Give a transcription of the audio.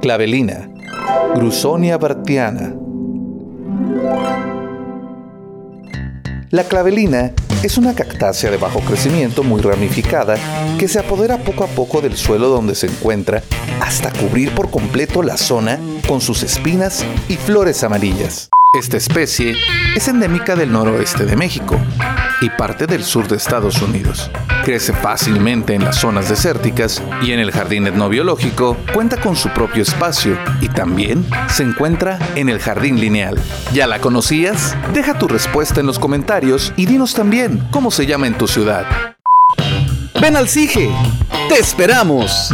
Clavelina, Grusonia bartiana. La clavelina es una cactácea de bajo crecimiento muy ramificada que se apodera poco a poco del suelo donde se encuentra hasta cubrir por completo la zona con sus espinas y flores amarillas. Esta especie es endémica del noroeste de México y parte del sur de Estados Unidos. Crece fácilmente en las zonas desérticas y en el jardín etnobiológico cuenta con su propio espacio y también se encuentra en el jardín lineal. ¿Ya la conocías? Deja tu respuesta en los comentarios y dinos también cómo se llama en tu ciudad. Ven al CIGE. ¡Te esperamos!